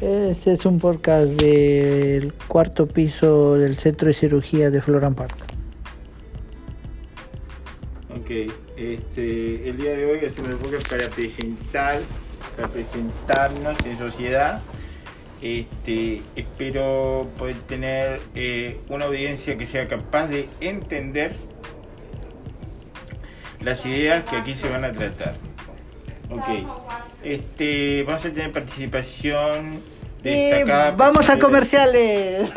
Este es un podcast del cuarto piso del Centro de Cirugía de Floran Park. Ok, este, el día de hoy hacemos el podcast para presentar, para presentarnos en sociedad. Este, espero poder tener eh, una audiencia que sea capaz de entender las ideas que aquí se van a tratar. Ok, este, vamos a tener participación Y destacada. vamos a comerciales.